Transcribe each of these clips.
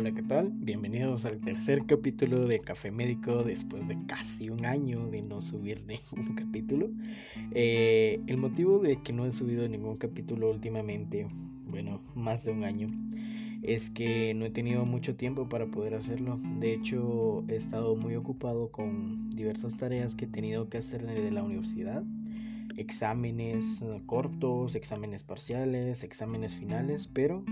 Hola, ¿qué tal? Bienvenidos al tercer capítulo de Café Médico después de casi un año de no subir ningún capítulo. Eh, el motivo de que no he subido ningún capítulo últimamente, bueno, más de un año, es que no he tenido mucho tiempo para poder hacerlo. De hecho, he estado muy ocupado con diversas tareas que he tenido que hacer desde la universidad. Exámenes cortos, exámenes parciales, exámenes finales, pero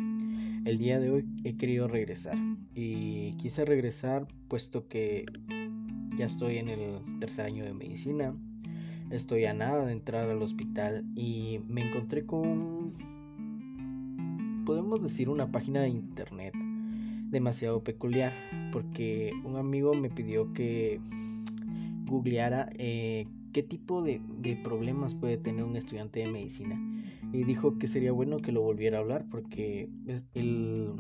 el día de hoy he querido regresar. Y quise regresar puesto que ya estoy en el tercer año de medicina, estoy a nada de entrar al hospital y me encontré con, podemos decir, una página de internet demasiado peculiar porque un amigo me pidió que googleara eh, qué tipo de, problemas puede tener un estudiante de medicina y dijo que sería bueno que lo volviera a hablar porque el,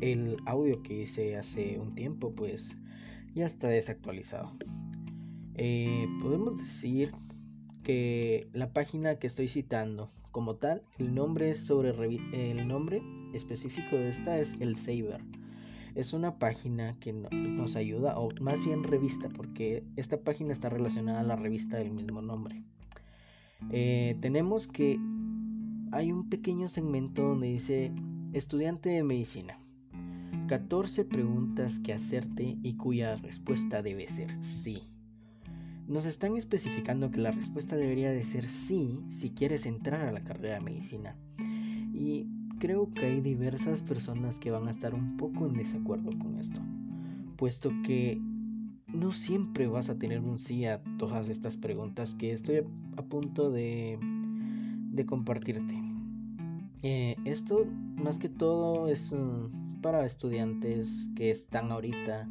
el audio que hice hace un tiempo pues ya está desactualizado. Eh, podemos decir que la página que estoy citando como tal, el nombre sobre el nombre específico de esta es el Saber es una página que nos ayuda, o más bien revista, porque esta página está relacionada a la revista del mismo nombre. Eh, tenemos que hay un pequeño segmento donde dice estudiante de medicina. 14 preguntas que hacerte y cuya respuesta debe ser sí. Nos están especificando que la respuesta debería de ser sí si quieres entrar a la carrera de medicina. Y creo que hay diversas personas que van a estar un poco en desacuerdo con esto, puesto que no siempre vas a tener un sí a todas estas preguntas que estoy a punto de, de compartirte. Eh, esto más que todo es mm, para estudiantes que están ahorita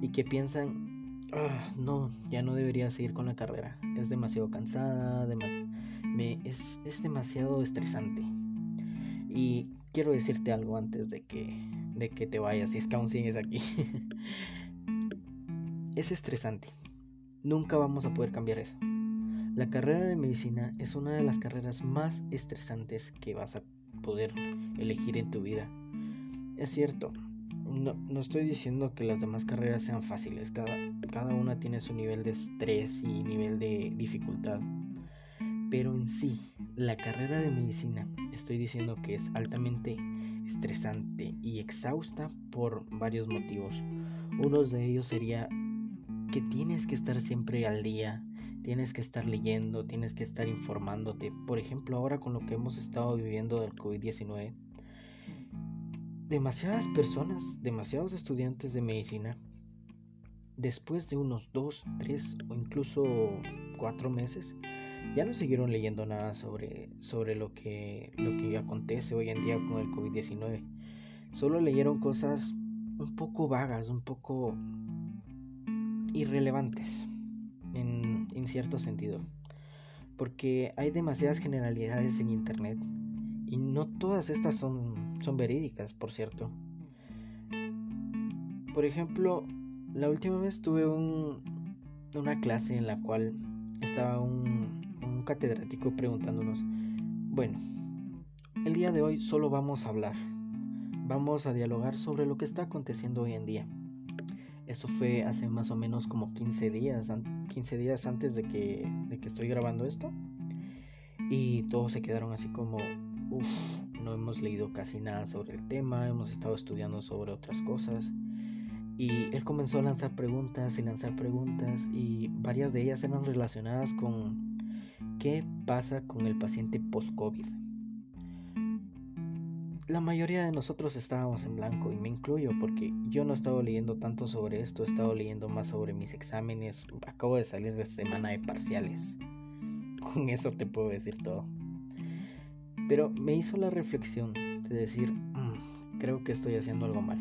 y que piensan, ah, no, ya no debería seguir con la carrera, es demasiado cansada, es, es demasiado estresante. Y quiero decirte algo antes de que, de que te vayas, si es que aún sigues aquí. es estresante. Nunca vamos a poder cambiar eso. La carrera de medicina es una de las carreras más estresantes que vas a poder elegir en tu vida. Es cierto, no, estoy diciendo que las demás carreras sean fáciles, cada, cada una tiene su nivel de estrés y nivel de dificultad. Pero en sí, la carrera de medicina estoy diciendo que es altamente estresante y exhausta por varios motivos. Uno de ellos sería que tienes que estar siempre al día, tienes que estar leyendo, tienes que estar informándote. Por ejemplo, ahora con lo que hemos estado viviendo del COVID-19, demasiadas personas, demasiados estudiantes de medicina, después de unos dos, tres o incluso cuatro meses, ya no siguieron leyendo nada sobre, sobre lo, que, lo que acontece hoy en día con el COVID-19. Solo leyeron cosas un poco vagas, un poco irrelevantes en cierto sentido. Porque hay demasiadas generalidades en Internet y no todas estas son, son verídicas, por cierto. Por ejemplo, la última vez tuve un, una clase en la cual estaba un, catedrático preguntándonos, bueno, el día de hoy solo vamos a hablar, vamos a dialogar sobre lo que está aconteciendo hoy en día. Eso fue hace más o menos como 15 días, 15 días antes de que, de que estoy grabando esto. Y todos se quedaron así como, uff, no hemos leído casi nada sobre el tema, hemos estado estudiando sobre otras cosas. Y él comenzó a lanzar preguntas y lanzar preguntas y varias de ellas eran relacionadas con ¿Qué pasa con el paciente post-COVID? La mayoría de nosotros estábamos en blanco y me incluyo porque yo no he estado leyendo tanto sobre esto, he estado leyendo más sobre mis exámenes, acabo de salir de semana de parciales. Con eso te puedo decir todo. Pero me hizo la reflexión de decir, mm, creo que estoy haciendo algo mal.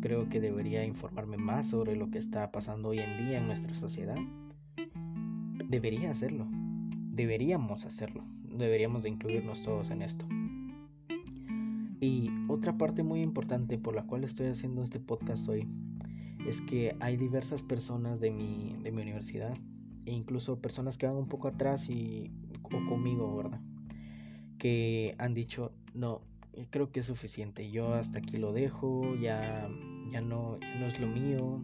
Creo que debería informarme más sobre lo que está pasando hoy en día en nuestra sociedad. Debería hacerlo deberíamos hacerlo, deberíamos de incluirnos todos en esto. Y otra parte muy importante por la cual estoy haciendo este podcast hoy es que hay diversas personas de mi, de mi universidad e incluso personas que van un poco atrás y o conmigo, ¿verdad? Que han dicho, no, creo que es suficiente. Yo hasta aquí lo dejo, ya, ya no, no es lo mío.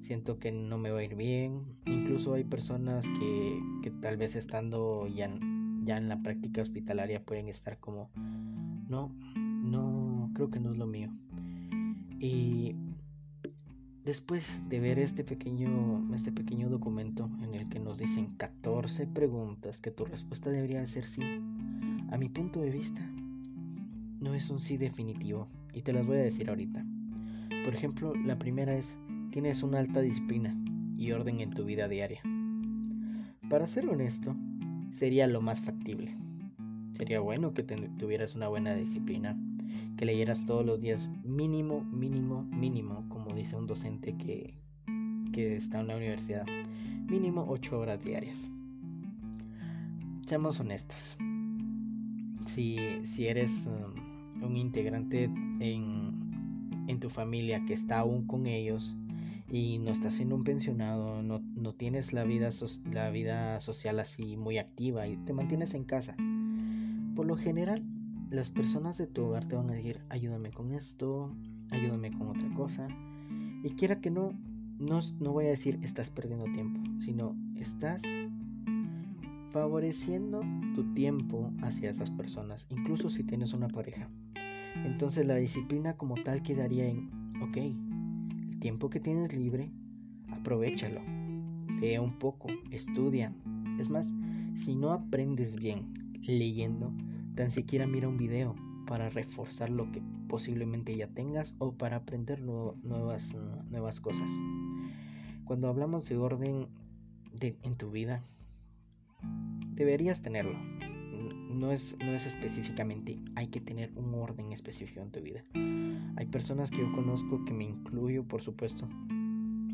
Siento que no me va a ir bien. Incluso hay personas que, que tal vez estando ya, ya en la práctica hospitalaria pueden estar como, no, no, creo que no es lo mío. Y después de ver este pequeño, este pequeño documento en el que nos dicen 14 preguntas que tu respuesta debería ser sí, a mi punto de vista, no es un sí definitivo y te las voy a decir ahorita. Por ejemplo, la primera es, tienes una alta disciplina y orden en tu vida diaria. Para ser honesto, sería lo más factible. Sería bueno que tuvieras una buena disciplina, que leyeras todos los días mínimo, mínimo, mínimo, como dice un docente que, que está en la universidad, mínimo 8 horas diarias. Seamos honestos. Si, si eres um, un integrante en, en tu familia que está aún con ellos, y no estás en un pensionado, no, no tienes la vida, la vida social así muy activa y te mantienes en casa. Por lo general, las personas de tu hogar te van a decir, ayúdame con esto, ayúdame con otra cosa. Y quiera que no, no, no voy a decir estás perdiendo tiempo, sino estás favoreciendo tu tiempo hacia esas personas, incluso si tienes una pareja. Entonces la disciplina como tal quedaría en, ok, tiempo que tienes libre, aprovechalo. Lee un poco, estudia. Es más, si no aprendes bien leyendo, tan siquiera mira un video para reforzar lo que posiblemente ya tengas o para aprender nuevas, cosas. Cuando hablamos de orden en tu vida, deberías tenerlo. No es, no es específicamente, hay que tener un orden específico en tu vida. Hay personas que yo conozco, que me incluyo por supuesto,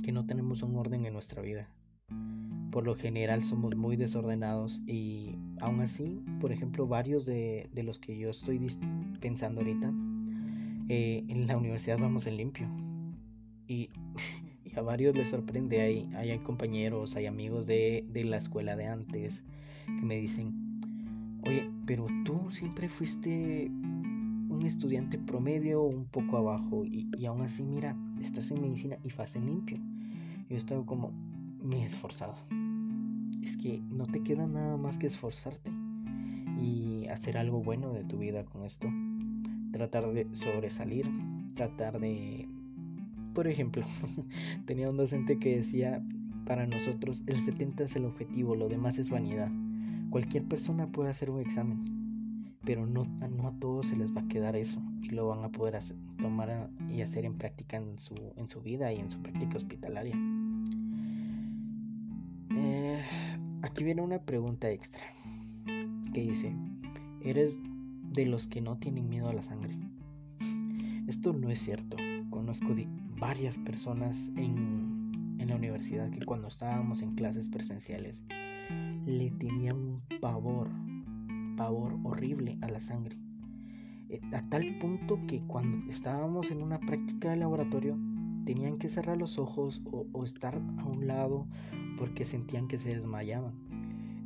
que no tenemos un orden en nuestra vida. Por lo general somos muy desordenados y aún así, por ejemplo, varios de, los que yo estoy pensando ahorita, eh, en la universidad vamos en limpio. Y, a varios les sorprende, hay, hay compañeros, hay amigos de, de la escuela de antes que me dicen, oye, pero tú siempre fuiste un estudiante promedio un poco abajo y, aún así mira, estás en medicina y en limpio. Yo he estado como, me he esforzado. Es que no te queda nada más que esforzarte y hacer algo bueno de tu vida con esto. Tratar de sobresalir, tratar de... Por ejemplo, tenía un docente que decía, para nosotros el 70 es el objetivo, lo demás es vanidad. Cualquier persona puede hacer un examen, pero no, no a todos se les va a quedar eso y lo van a poder tomar y hacer en práctica en su, en su vida y en su práctica hospitalaria. Aquí viene una pregunta extra que dice, ¿eres de los que no tienen miedo a la sangre? Esto no es cierto. Conozco varias personas en, en la universidad que cuando estábamos en clases presenciales le tenían un pavor pavor horrible a la sangre. Eh, a tal punto que cuando estábamos en una práctica de laboratorio tenían que cerrar los ojos o, estar a un lado porque sentían que se desmayaban.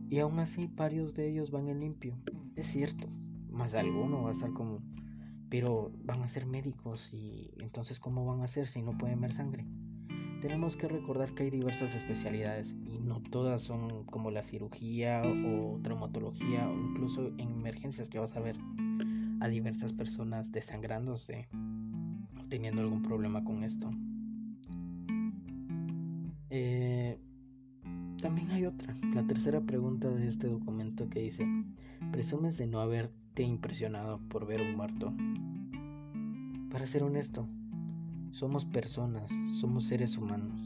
Y aún así varios de ellos van en limpio. Es cierto, más de alguno va a estar como... Pero van a ser médicos y entonces ¿cómo van a hacer si no pueden ver sangre? tenemos que recordar que hay diversas especialidades y no todas son como la cirugía o traumatología o incluso en emergencias que vas a ver a diversas personas desangrándose o teniendo algún problema con esto. Eh, también hay otra, la tercera pregunta de este documento que dice, ¿presumes de no haberte impresionado por ver un muerto? Para ser honesto, somos personas, somos seres humanos.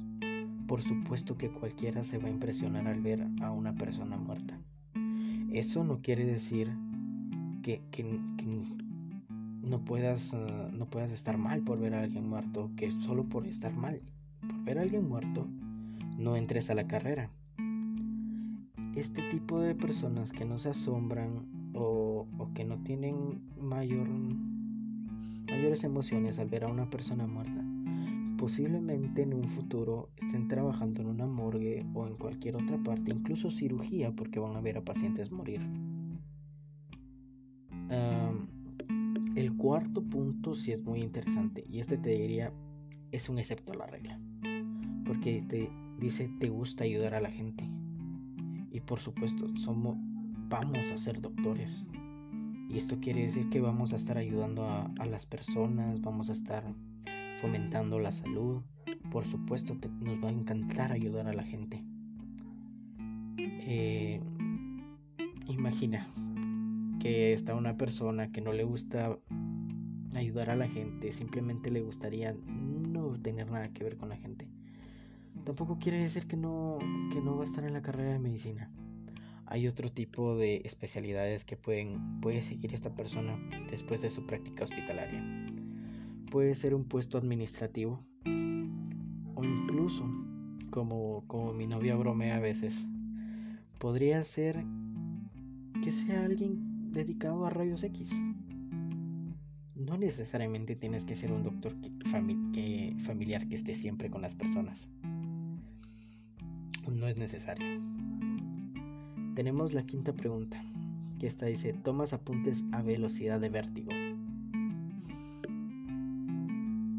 Por supuesto que cualquiera se va a impresionar al ver a una persona muerta. Eso no quiere decir que, no, puedas, ah, no puedas estar mal por ver a alguien muerto, que solo por estar mal, por ver a alguien muerto, no entres a la carrera. Este tipo de personas que no se asombran o, que no tienen mayor mayores emociones al ver a una persona muerta. Posiblemente en un futuro estén trabajando en una morgue o en cualquier otra parte, incluso cirugía, porque van a ver a pacientes morir. el cuarto punto sí es muy interesante y este te diría es un excepto a la regla. Porque te dice te gusta ayudar a la gente. Y por supuesto, somos vamos a ser doctores. Y esto quiere decir que vamos a estar ayudando a, las personas, vamos a estar fomentando la salud. Por supuesto, nos va a encantar ayudar a la gente. Eh, imagina que está una persona que no le gusta ayudar a la gente, simplemente le gustaría no tener nada que ver con la gente. Tampoco quiere decir que no, que no va a estar en la carrera de medicina. Hay otro tipo de especialidades que pueden, puede seguir esta persona después de su práctica hospitalaria. Puede ser un puesto administrativo o incluso, como, como mi novia bromea a veces, podría ser que sea alguien dedicado a rayos X no necesariamente tienes que ser un doctor familiar que esté siempre con las personas. No es necesario. Tenemos la quinta pregunta, que esta dice, ¿tomas apuntes a velocidad de vértigo?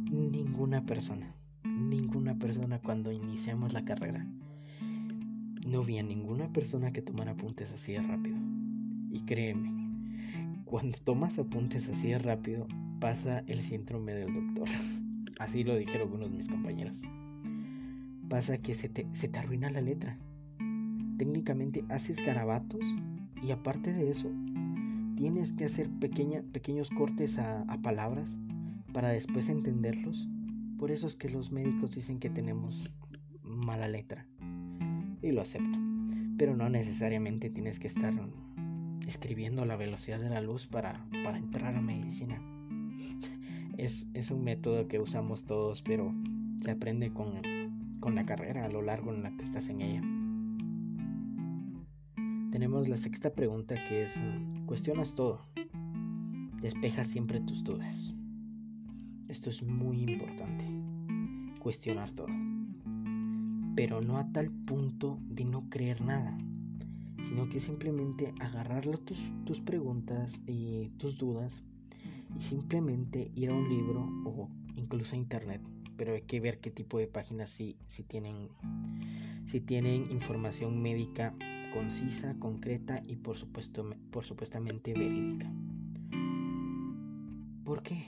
Ninguna persona, ninguna persona cuando iniciamos la carrera, no vi a ninguna persona que tomara apuntes así de rápido. Y créeme, cuando tomas apuntes así de rápido, pasa el síndrome del doctor. Así lo dijeron algunos de mis compañeros. Pasa que se te, arruina la letra. Técnicamente haces garabatos y aparte de eso, tienes que hacer pequeños cortes a, a palabras para después entenderlos. Por eso es que los médicos dicen que tenemos mala letra. Y lo acepto. Pero no necesariamente tienes que estar escribiendo a la velocidad de la luz para, para entrar a medicina. Es, es, un método que usamos todos, pero se aprende con, con la carrera a lo largo en la que estás en ella. Tenemos la sexta pregunta que es, cuestionas todo, despejas siempre tus dudas. Esto es muy importante, cuestionar todo, pero no a tal punto de no creer nada sino que simplemente agarrar tus, tus preguntas y tus dudas y simplemente ir a un libro o incluso a internet pero hay que ver qué tipo de páginas si tienen tienen información médica concisa, concreta y por supuesto por supuestamente verídica. ¿Por qué?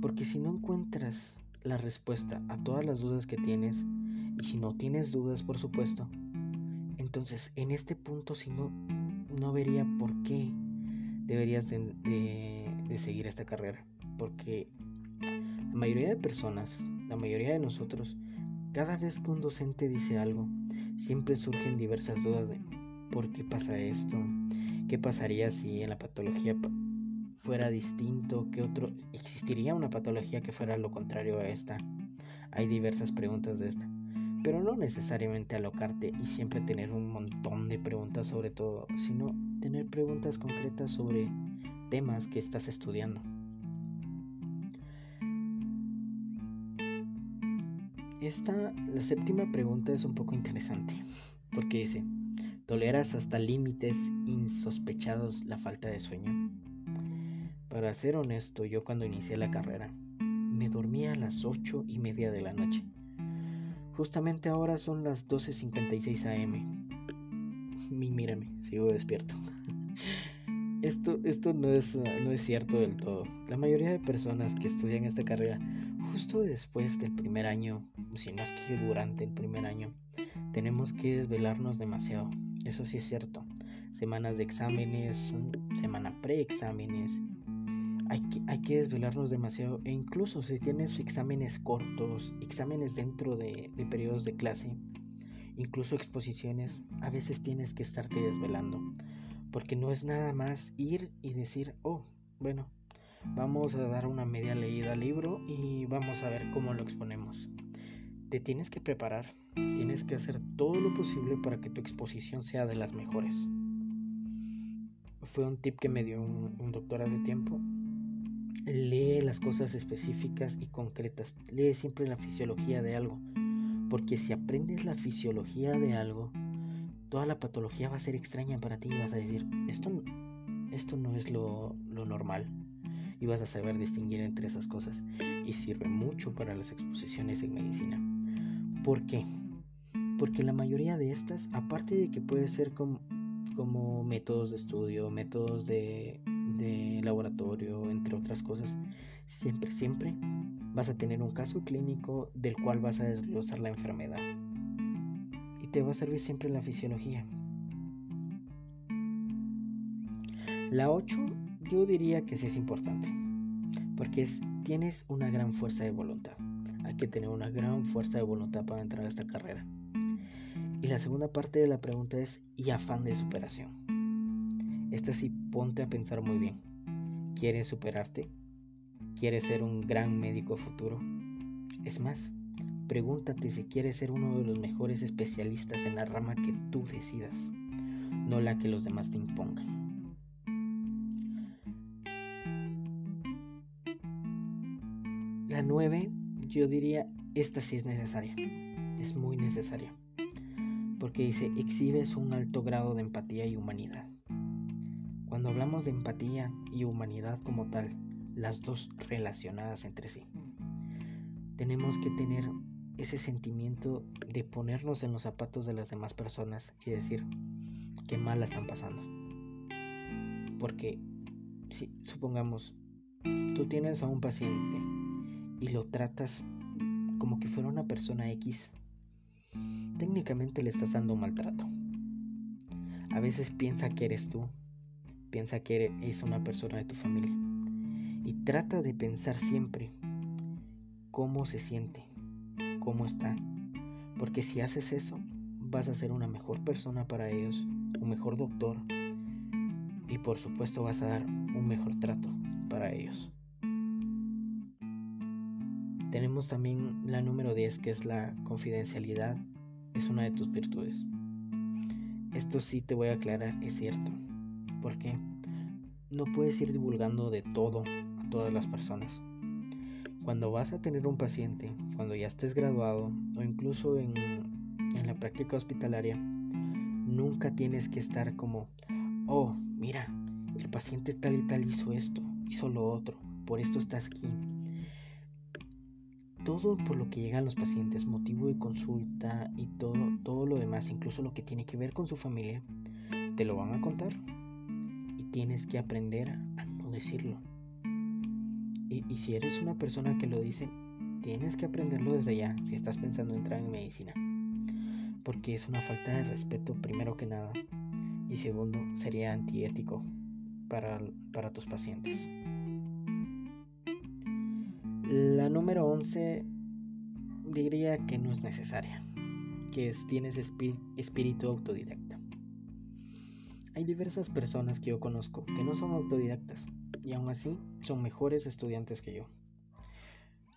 Porque si no encuentras la respuesta a todas las dudas que tienes y si no tienes dudas, por supuesto, entonces, en este punto, si no, vería por qué deberías de, seguir esta carrera. Porque la mayoría de personas, la mayoría de nosotros, cada vez que un docente dice algo, siempre surgen diversas dudas de por qué pasa esto, qué pasaría si en la patología fuera distinto, qué otro existiría una patología que fuera lo contrario a esta. Hay diversas preguntas de esta pero no necesariamente alocarte y siempre tener un montón de preguntas sobre todo, sino tener preguntas concretas sobre temas que estás estudiando. Esta, la séptima pregunta es un poco interesante, porque dice, ¿toleras hasta límites insospechados la falta de sueño? Para ser honesto, yo cuando inicié la carrera, me dormía a las ocho y media de la noche Justamente ahora son las 12.56 am. Y mírame, sigo despierto. Esto, esto no, es, no es cierto del todo. La mayoría de personas que estudian esta carrera, justo después del primer año, si no es que durante el primer año, tenemos que desvelarnos demasiado. Eso sí es cierto. Semanas de exámenes, semana pre-exámenes, hay que, desvelarnos demasiado e incluso si tienes exámenes cortos, exámenes dentro de, de periodos de clase, incluso exposiciones, a veces tienes que estarte desvelando, porque no es nada más ir y decir, oh, bueno, vamos a dar una media leída al libro y vamos a ver cómo lo exponemos. Te tienes que preparar, tienes que hacer todo lo posible para que tu exposición sea de las mejores. Fue un tip que me dio un, un doctor hace tiempo lee las cosas específicas y concretas, lee siempre la fisiología de algo, porque si aprendes la fisiología de algo, toda la patología va a ser extraña para ti y vas a decir, esto, esto no es lo, lo normal, y vas a saber distinguir entre esas cosas y sirve mucho para las exposiciones en medicina. ¿Por qué? Porque la mayoría de estas, aparte de que puede ser como, como métodos de estudio, métodos de, de laboratorio, entre otras cosas, siempre, siempre vas a tener un caso clínico del cual vas a desglosar la enfermedad. Y te va a servir siempre la fisiología. La 8 yo diría que sí es importante, porque es, tienes una gran fuerza de voluntad. Hay que tener una gran fuerza de voluntad para entrar a esta carrera. Y la segunda parte de la pregunta es, ¿y afán de superación? Esta sí, ponte a pensar muy bien. ¿Quieres superarte? ¿Quieres ser un gran médico futuro? Es más, pregúntate si quieres ser uno de los mejores especialistas en la rama que tú decidas, no la que los demás te impongan. 9, yo diría, esta sí es necesaria. Es muy necesaria. Porque dice, exhibes un alto grado de empatía y humanidad. Cuando hablamos de empatía y humanidad como tal, las dos relacionadas entre sí, tenemos que tener ese sentimiento de ponernos en los zapatos de las demás personas y decir qué mal la están pasando. Porque si supongamos, tú tienes a un paciente y lo tratas como que fuera una persona X, técnicamente le estás dando un maltrato. A veces piensa que eres tú, piensa que es una persona de tu familia y trata de pensar siempre cómo se siente, cómo está, porque si haces eso vas a ser una mejor persona para ellos, un mejor doctor y por supuesto vas a dar un mejor trato para ellos. Tenemos también la número 10 que es la confidencialidad, es una de tus virtudes. Esto sí te voy a aclarar, es cierto. ¿Por qué? No puedes ir divulgando de todo a todas las personas. Cuando vas a tener un paciente, cuando ya estés graduado o incluso en, en la práctica hospitalaria, nunca tienes que estar como, oh, mira, el paciente tal y tal hizo esto, hizo lo otro, por esto estás aquí todo por lo que llegan los pacientes, motivo de consulta y todo, todo lo demás, incluso lo que tiene que ver con su familia, te lo van a contar y tienes que aprender a no decirlo. Y, si eres una persona que lo dice, tienes que aprenderlo desde ya si estás pensando en entrar en medicina. Porque es una falta de respeto primero que nada y segundo sería antiético para, para tus pacientes. La número 11 diría que no es necesaria, que es, tienes espíritu autodidacta. Hay diversas personas que yo conozco que no son autodidactas y aún así son mejores estudiantes que yo.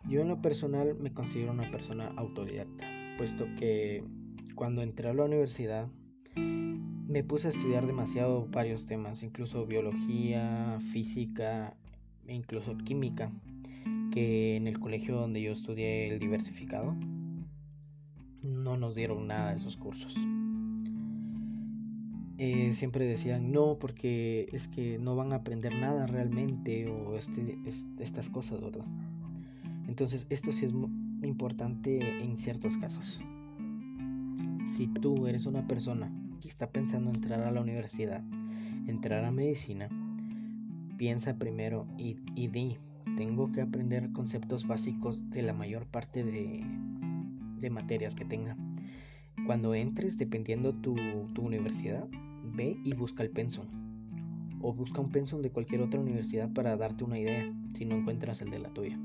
Yo en lo personal me considero una persona autodidacta, puesto que cuando entré a la universidad me puse a estudiar demasiado varios temas, incluso biología, física e incluso química que en el colegio donde yo estudié el diversificado no nos dieron nada de esos cursos. Eh, siempre decían no porque es que no van a aprender nada realmente o este, estas cosas, ¿verdad? Entonces esto sí es importante en ciertos casos. Si tú eres una persona que está pensando entrar a la universidad, entrar a medicina, piensa primero y, y di tengo que aprender conceptos básicos de la mayor parte de, materias que tenga. Cuando entres, dependiendo tu, tu universidad, ve y busca el pensum. O busca un pensum de cualquier otra universidad para darte una idea, si no encuentras el de la tuya.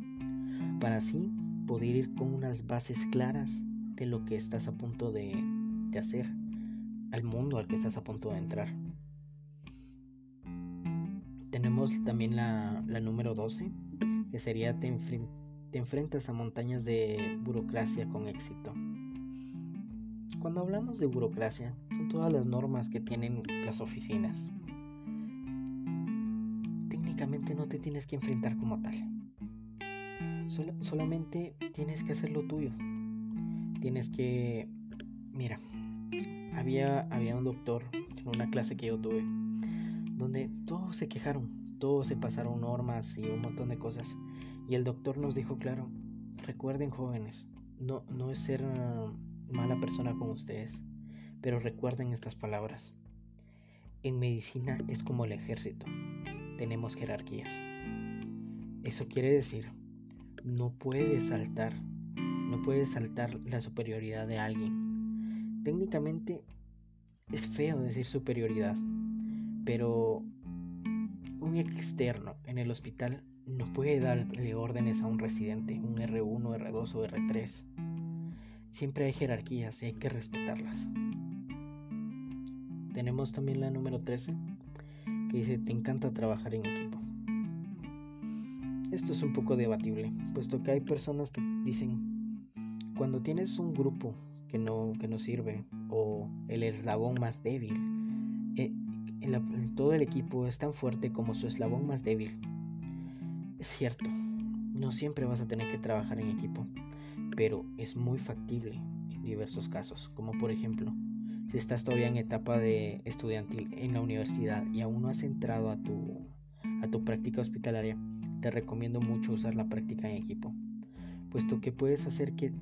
Para así poder ir con unas bases claras de lo que estás a punto de, hacer, al mundo al que estás a punto de entrar. Tenemos también la, la número 12, que sería te, enfrentas a montañas de burocracia con éxito. Cuando hablamos de burocracia, son todas las normas que tienen las oficinas. Técnicamente no te tienes que enfrentar como tal. solamente tienes que hacer lo tuyo. Tienes que... Mira, había, había un doctor en una clase que yo tuve donde todos se quejaron todos se pasaron normas y un montón de cosas. Y el doctor nos dijo claro, recuerden jóvenes, no, no es ser ah, mala persona con ustedes, pero recuerden estas palabras. En medicina es como el ejército, tenemos jerarquías. Eso quiere decir, no puedes saltar, no puedes saltar la superioridad de alguien. Técnicamente es feo decir superioridad, pero un externo en el hospital no puede darle órdenes a un residente, un R1, R2 o R3. Siempre hay jerarquías y hay que respetarlas. Tenemos también la número 13 que dice te encanta trabajar en equipo. Esto es un poco debatible, puesto que hay personas que dicen cuando tienes un grupo que no, que no sirve o el eslabón más débil, eh, todo el equipo es tan fuerte como su eslabón más débil. Es cierto, no siempre vas a tener que trabajar en equipo, pero es muy factible en diversos casos, como por ejemplo, si estás todavía en etapa de estudiantil en la universidad y aún no has entrado a tu, a tu práctica hospitalaria, te recomiendo mucho usar la práctica en equipo, puesto que puedes hacer que,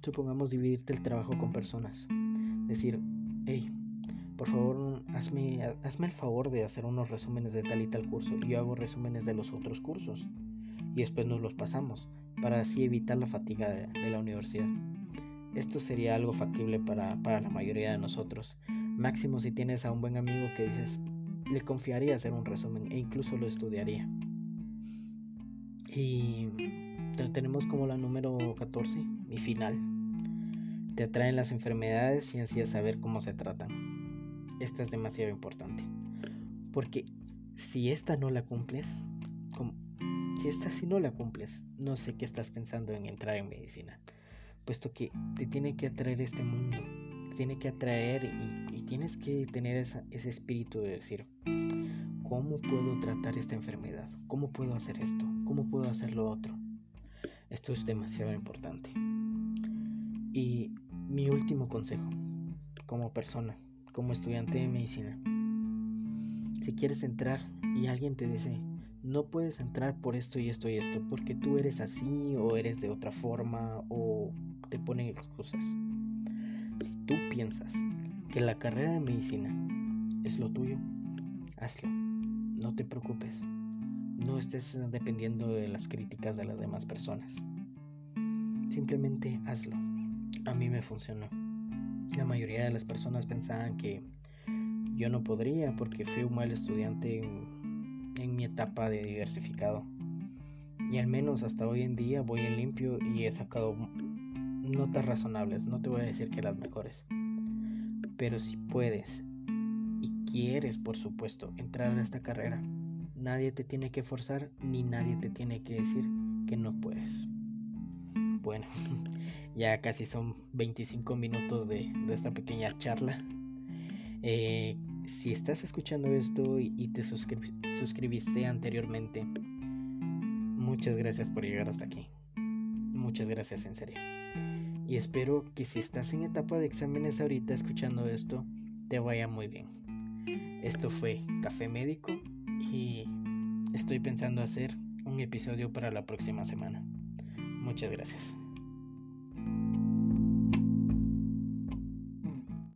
supongamos, dividirte el trabajo con personas. Decir, hey, por favor, hazme, hazme el favor de hacer unos resúmenes de tal y tal curso y yo hago resúmenes de los otros cursos y después nos los pasamos para así evitar la fatiga de, la universidad. Esto sería algo factible para, para, la mayoría de nosotros. Máximo si tienes a un buen amigo que dices, le confiaría hacer un resumen e incluso lo estudiaría. Y tenemos como la número 14 y final. Te atraen las enfermedades y ansías saber cómo se tratan. Esta es demasiado importante. Porque si esta no la cumples, si esta sí no la cumples, no sé qué estás pensando en entrar en medicina, puesto que te tiene que atraer este mundo, te tiene que atraer y, tienes que tener ese espíritu de decir, ¿cómo puedo tratar esta enfermedad? ¿Cómo puedo hacer esto? ¿Cómo puedo hacer lo otro? Esto es demasiado importante. Y mi último consejo, como persona, como estudiante de medicina, si quieres entrar y alguien te dice, no puedes entrar por esto y esto y esto, porque tú eres así o eres de otra forma o te ponen excusas. Si tú piensas que la carrera de medicina es lo tuyo, hazlo. No te preocupes. No estés dependiendo de las críticas de las demás personas. Simplemente hazlo. A mí me funcionó. La mayoría de las personas pensaban que yo no podría porque fui un mal estudiante en mi etapa de diversificado. Y al menos hasta hoy en día voy en limpio y he sacado notas razonables. No te voy a decir que las mejores. Pero si puedes y quieres, por supuesto, entrar a esta carrera, nadie te tiene que forzar ni nadie te tiene que decir que no puedes. Bueno, ya casi son 25 minutos de, esta pequeña charla. Eh, si estás escuchando esto y, te suscribiste anteriormente, muchas gracias por llegar hasta aquí. Muchas gracias en serio. Y espero que si estás en etapa de exámenes ahorita escuchando esto, te vaya muy bien. Esto fue Café Médico y estoy pensando hacer un episodio para la próxima semana. Muchas gracias.